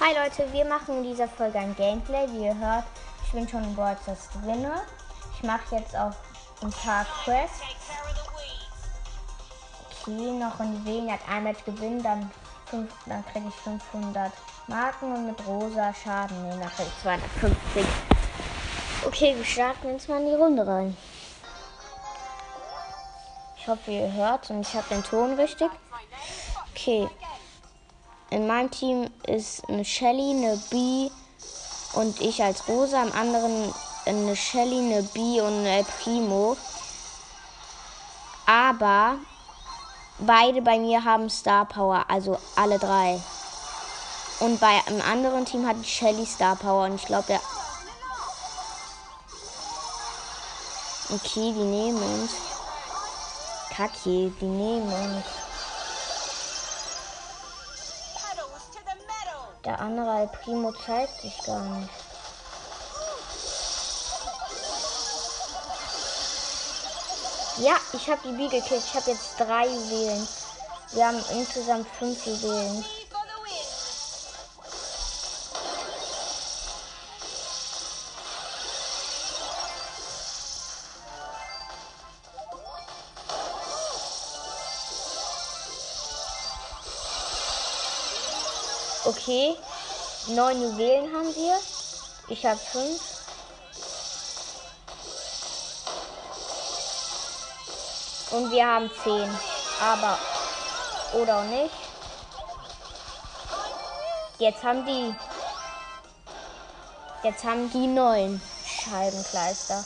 Hi Leute, wir machen in dieser Folge ein Gameplay. Wie ihr hört, ich bin schon in Brawlstars Gewinner. Ich mache jetzt auch ein paar Quests. Okay, noch in Juwelen hat ein Match gewinnen, dann, fünf, dann kriege ich 500 Marken und mit rosa Schaden kriege ich 250. Okay, wir starten jetzt mal in die Runde rein. Ich hoffe, ihr hört und ich habe den Ton richtig. Okay. In meinem Team ist eine Shelly, eine B und ich als Rosa. Im anderen eine Shelly, eine B und eine Primo. Aber beide bei mir haben Star Power, also alle drei. Und bei einem anderen Team hat Shelly Star Power und ich glaube, der. Okay, die nehmen uns. Kacke, die nehmen uns. Der andere El Primo zeigt sich gar nicht. Ja, ich habe die B gekillt. Ich habe jetzt drei Juwelen. Wir haben insgesamt fünf Juwelen. Okay. Neun Juwelen haben wir. Ich habe fünf. Und wir haben zehn. Aber. Oder auch nicht. Jetzt haben die. Jetzt haben die neun Scheibenkleister.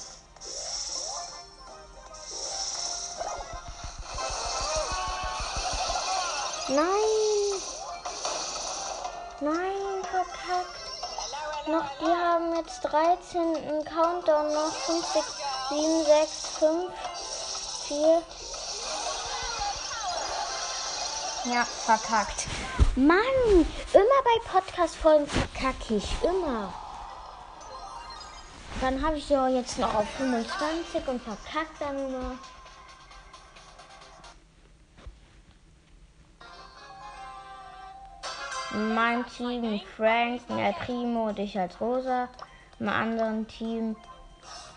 Nein. Verkackt. Noch, die haben jetzt 13 einen Countdown, noch 50, 7, 6, 5, 4. Ja, verkackt. Mann, immer bei Podcast-Folgen verkacke ich, immer. Dann habe ich ja jetzt noch auf 25 und verkackt dann immer. In meinem Team Frank, ein Primo und ich als Rosa. Im anderen Team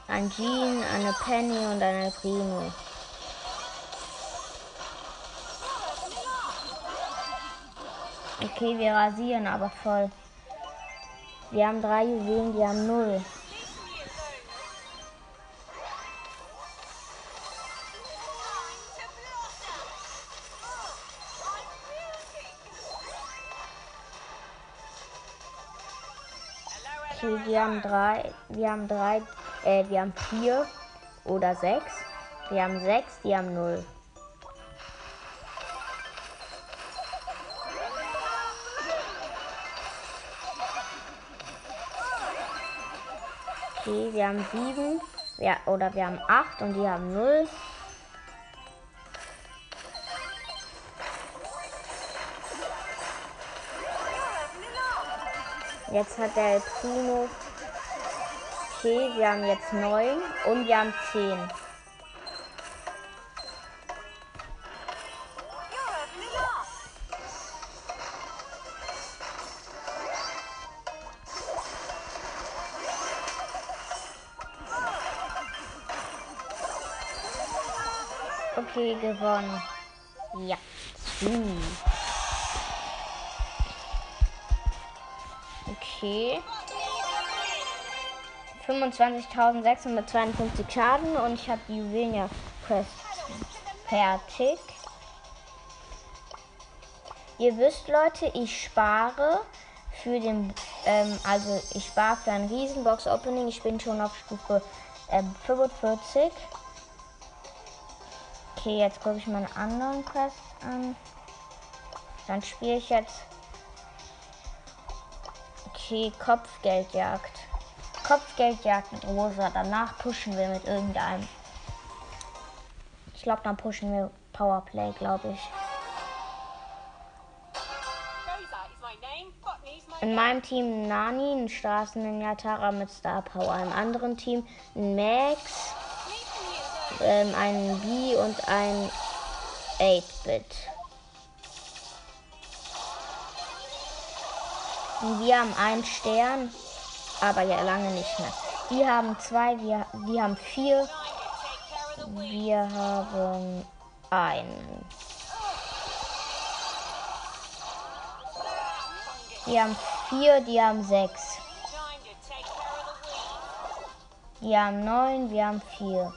ein Jean, eine Penny und eine Primo. Okay, wir rasieren aber voll. Wir haben drei Juwelen, die haben null. Okay, wir haben drei, wir haben drei, äh, wir haben vier oder sechs. Wir haben sechs, die haben null. Okay, wir haben sieben, ja, oder wir haben acht und die haben null. Jetzt hat der Primo. Okay, wir haben jetzt neun und wir haben zehn. Okay, gewonnen. Ja. Hm. Okay. 25.652 Schaden und ich habe die Juwelen Quest fertig. Ihr wisst, Leute, ich spare für den, ähm, also ich spare für ein Riesenbox-Opening. Ich bin schon auf Stufe ähm, 45. Okay, jetzt gucke ich meine anderen Quests an. Dann spiele ich jetzt. Okay, Kopfgeldjagd. Kopfgeldjagd mit Rosa. Danach pushen wir mit irgendeinem. Ich glaube, dann pushen wir Powerplay, glaube ich. In meinem Team Nani, ein Straßen Tara mit Star Power. Im anderen Team ein Max, ähm, ein B und ein 8-Bit. Wir haben einen Stern, aber ja lange nicht mehr. Die haben zwei, wir, wir haben vier. Wir haben einen. Die haben vier, die haben sechs. Die haben neun, wir haben vier.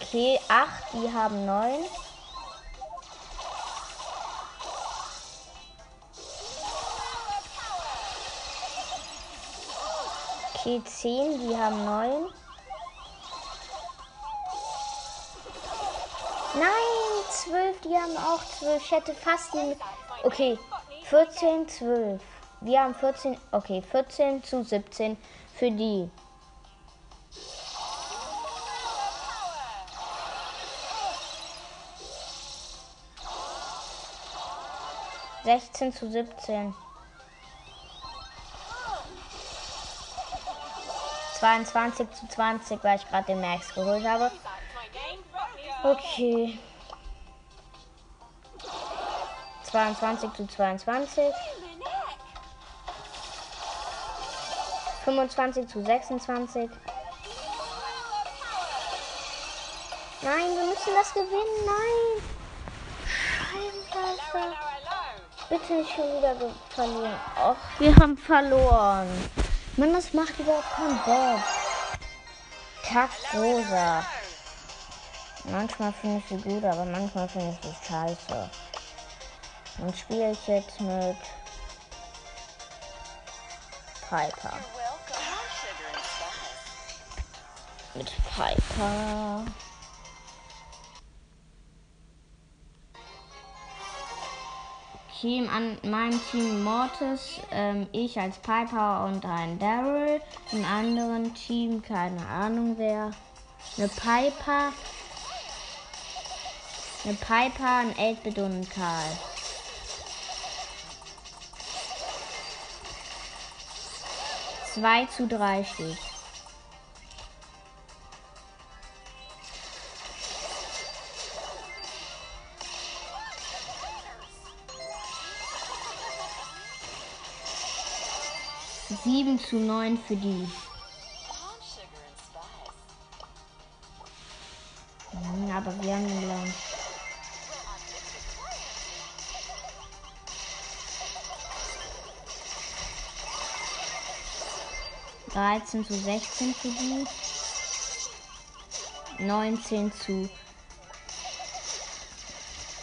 Okay, acht, die haben neun. Okay, 10, die haben 9. Nein, 12, die haben auch 12. Ich hätte fast die. Okay, 14, 12. Wir haben 14. Okay, 14 zu 17 für die. Sechzehn zu siebzehn. 22 zu 20, weil ich gerade den Max geholt habe. Okay. 22 zu 22. 25 zu 26. Nein, wir müssen das gewinnen. Nein. Scheinwerfer. Bitte nicht schon wieder verlieren. Och, wir haben verloren. Mann, das macht überhaupt keinen Bock. Kack. Manchmal finde ich sie gut, aber manchmal finde ich sie scheiße. Dann spiele ich jetzt mit Piper. Mit Piper. Team an meinem Team Mortis, ähm, ich als Piper und ein Daryl. Im anderen Team, keine Ahnung wer. Eine Piper. Eine Piper, ein 8-Bit und ein Karl. Zwei zu drei steht. 7 zu 9 für die. Hm, aber wir haben gelernt. Dreizehn zu sechzehn für die. Neunzehn zu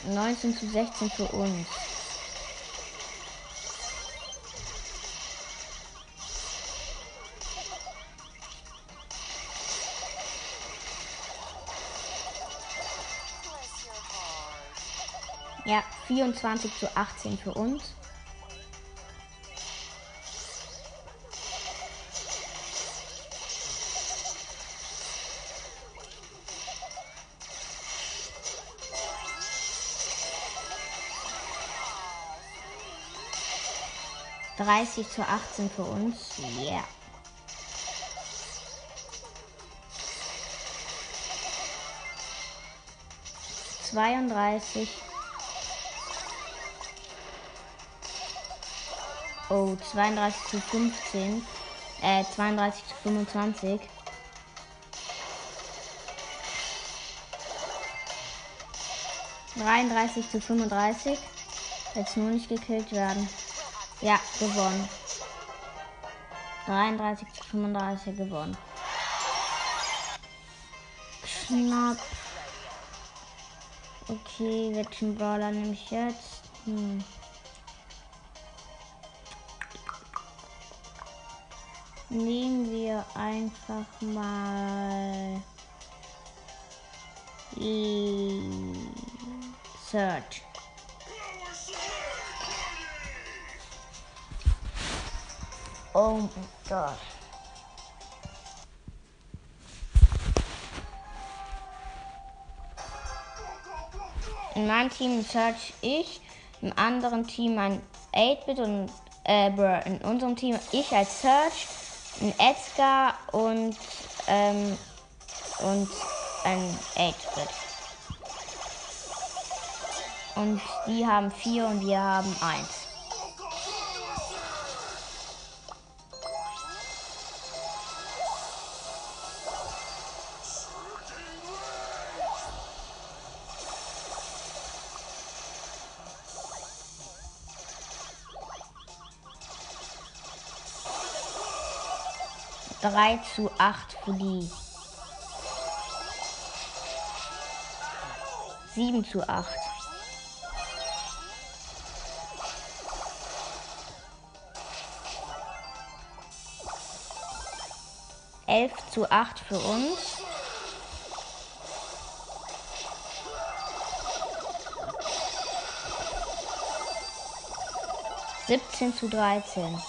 neunzehn zu sechzehn für uns. Ja, 24 zu 18 für uns. Dreißig zu achtzehn für uns. Yeah. Zweiunddreißig Oh, 32 zu 15. Äh, 32 zu 25. Dreiunddreißig zu 35. Jetzt nur nicht gekillt werden. Ja, gewonnen. 33 zu 35 gewonnen. Knapp. Okay, welchen Brawler nehme ich jetzt? Hm. Nehmen wir einfach mal Search. Oh mein Gott. In meinem Team search ich, im anderen Team ein 8-Bit und äh, in unserem Team ich als Search, ein Edgar und, ähm, und ein Edgar. Und die haben vier und wir haben eins. 3 zu 8 für die. 7 zu 8. Elf zu acht für uns. Siebzehn zu dreizehn.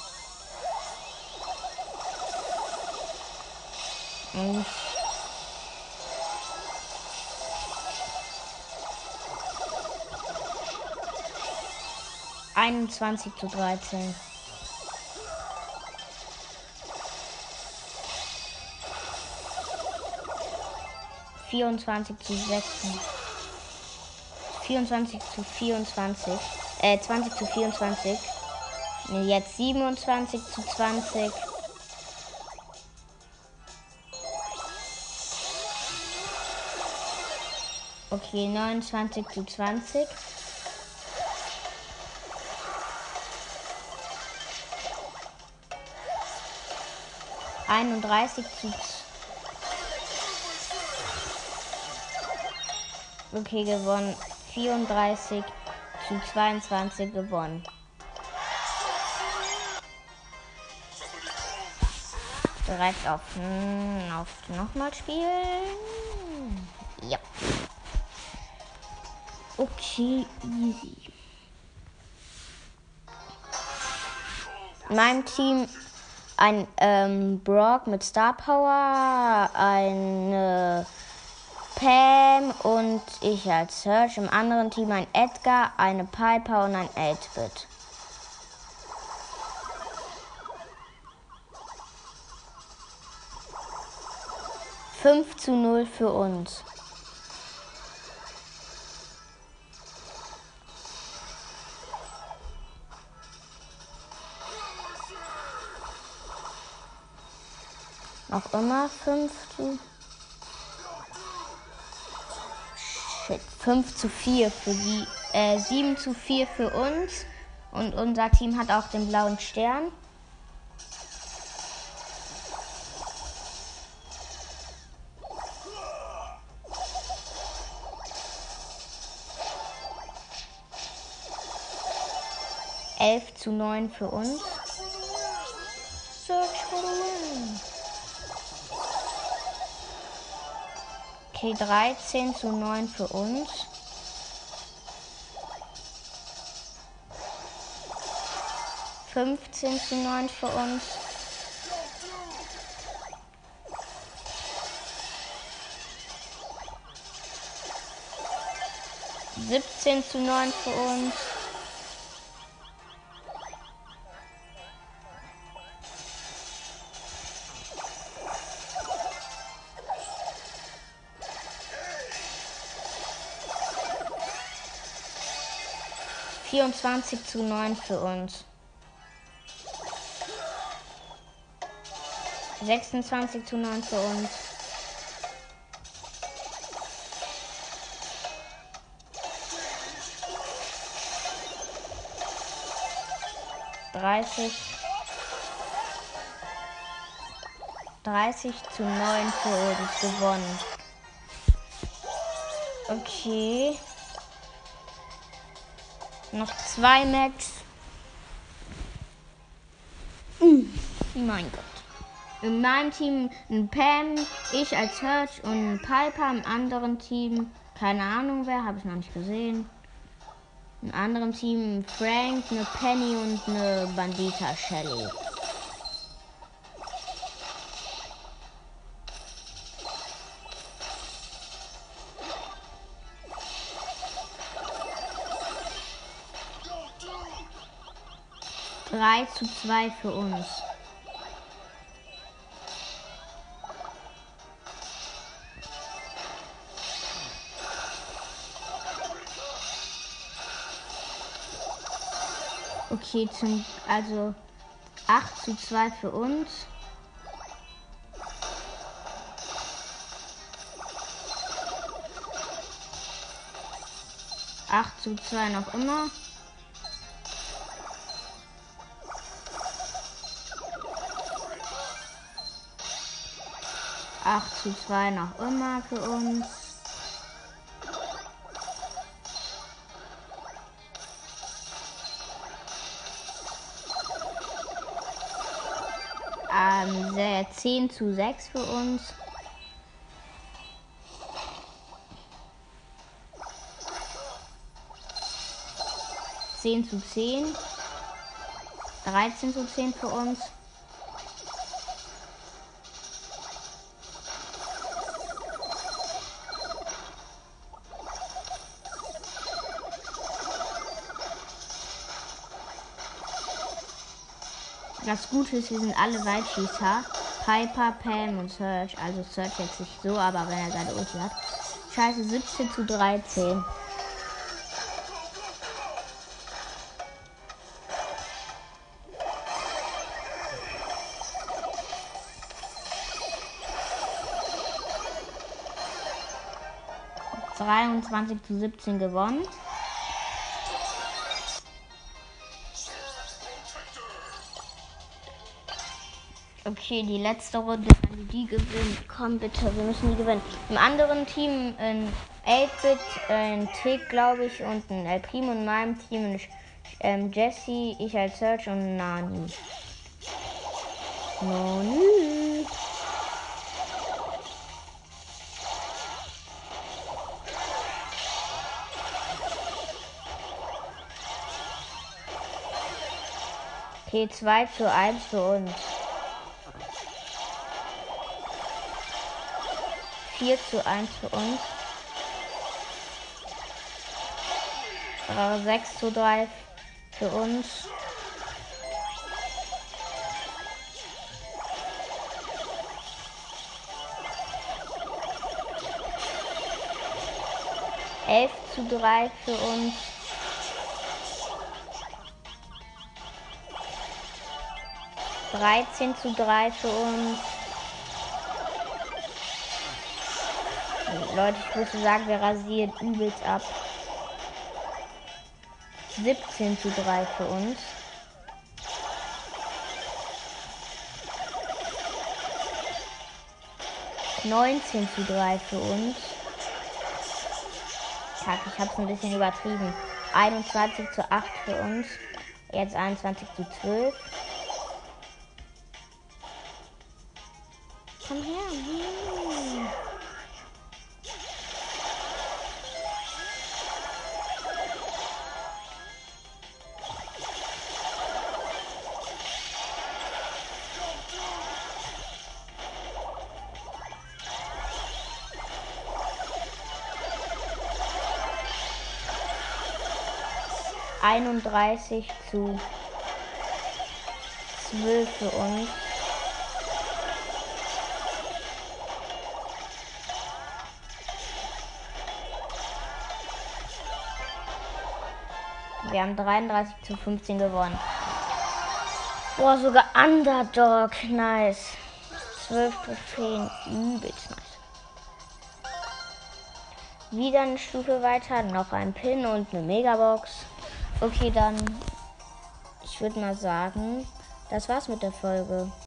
Und einundzwanzig zu dreizehn. 24 zu 6. 24 zu 24. Äh, 20 zu 24. Jetzt 27 zu 20. Okay, 29 zu 20. Einunddreißig zu Okay, gewonnen. 34 zu 22 gewonnen. Direkt auf, auf nochmal spielen. Ja. Okay, easy. In meinem Team ein ähm, Brock mit Star Power, eine Pam und ich als Search. Im anderen Team ein Edgar, eine Piper und ein 8-Bit. Fünf zu null für uns. Noch immer fünf zu 5 zu 4 für die, äh, 7 zu 4 für uns. Und unser Team hat auch den blauen Stern. Elf zu neun für uns. Okay, 13 zu 9 für uns. Fünfzehn zu neun für uns. Siebzehn zu neun für uns. 24 zu 9 für uns. 26 zu 9 für uns. Dreißig. Dreißig zu neun für uns gewonnen. Okay. Noch zwei Matches. Mm, mein Gott. In meinem Team ein Pam, ich als Search und ein Piper. Im anderen Team, keine Ahnung wer, habe ich noch nicht gesehen. Im anderen Team Frank, eine Penny und eine Bandita Shelly. 3 zu 2 für uns. Okay, zum, also 8 zu 2 für uns. Acht zu zwei noch immer. Acht zu zwei noch immer für uns. Ähm, 10 zu 6 für uns. Zehn zu zehn. 13 zu 10 für uns. Das Gute ist, wir sind alle Waldschießer. Piper, Pam und Search. Also Search jetzt nicht so, aber wenn er seine Ulti hat. Scheiße, 17 zu 13. Dreiundzwanzig zu siebzehn gewonnen. Okay, die letzte Runde, wenn die gewinnen. Komm bitte, wir müssen die gewinnen. Im anderen Team ein 8-Bit, ein Tick, glaube ich, und ein El Primo in meinem Team ein ähm, Jesse, ich als Search und Nani. Nani. Okay, 2 zu 1 für uns. 4 zu 1 für uns. Äh, 6 zu 3 für uns. Elf zu drei für uns. Dreizehn zu drei für uns. Leute, ich würde sagen, wir rasieren übelst ab. 17 zu 3 für uns. Neunzehn zu drei für uns. Tag, ich hab's ein bisschen übertrieben. 21 zu 8 für uns. Jetzt 21 zu 12. 31 zu 12 für uns. Wir haben 33 zu 15 gewonnen. Boah, sogar Underdog. Nice. 12 Trophäen. Übelst nice. Wieder eine Stufe weiter. Noch ein Pin und eine Megabox. Okay, dann. Ich würde mal sagen, das war's mit der Folge.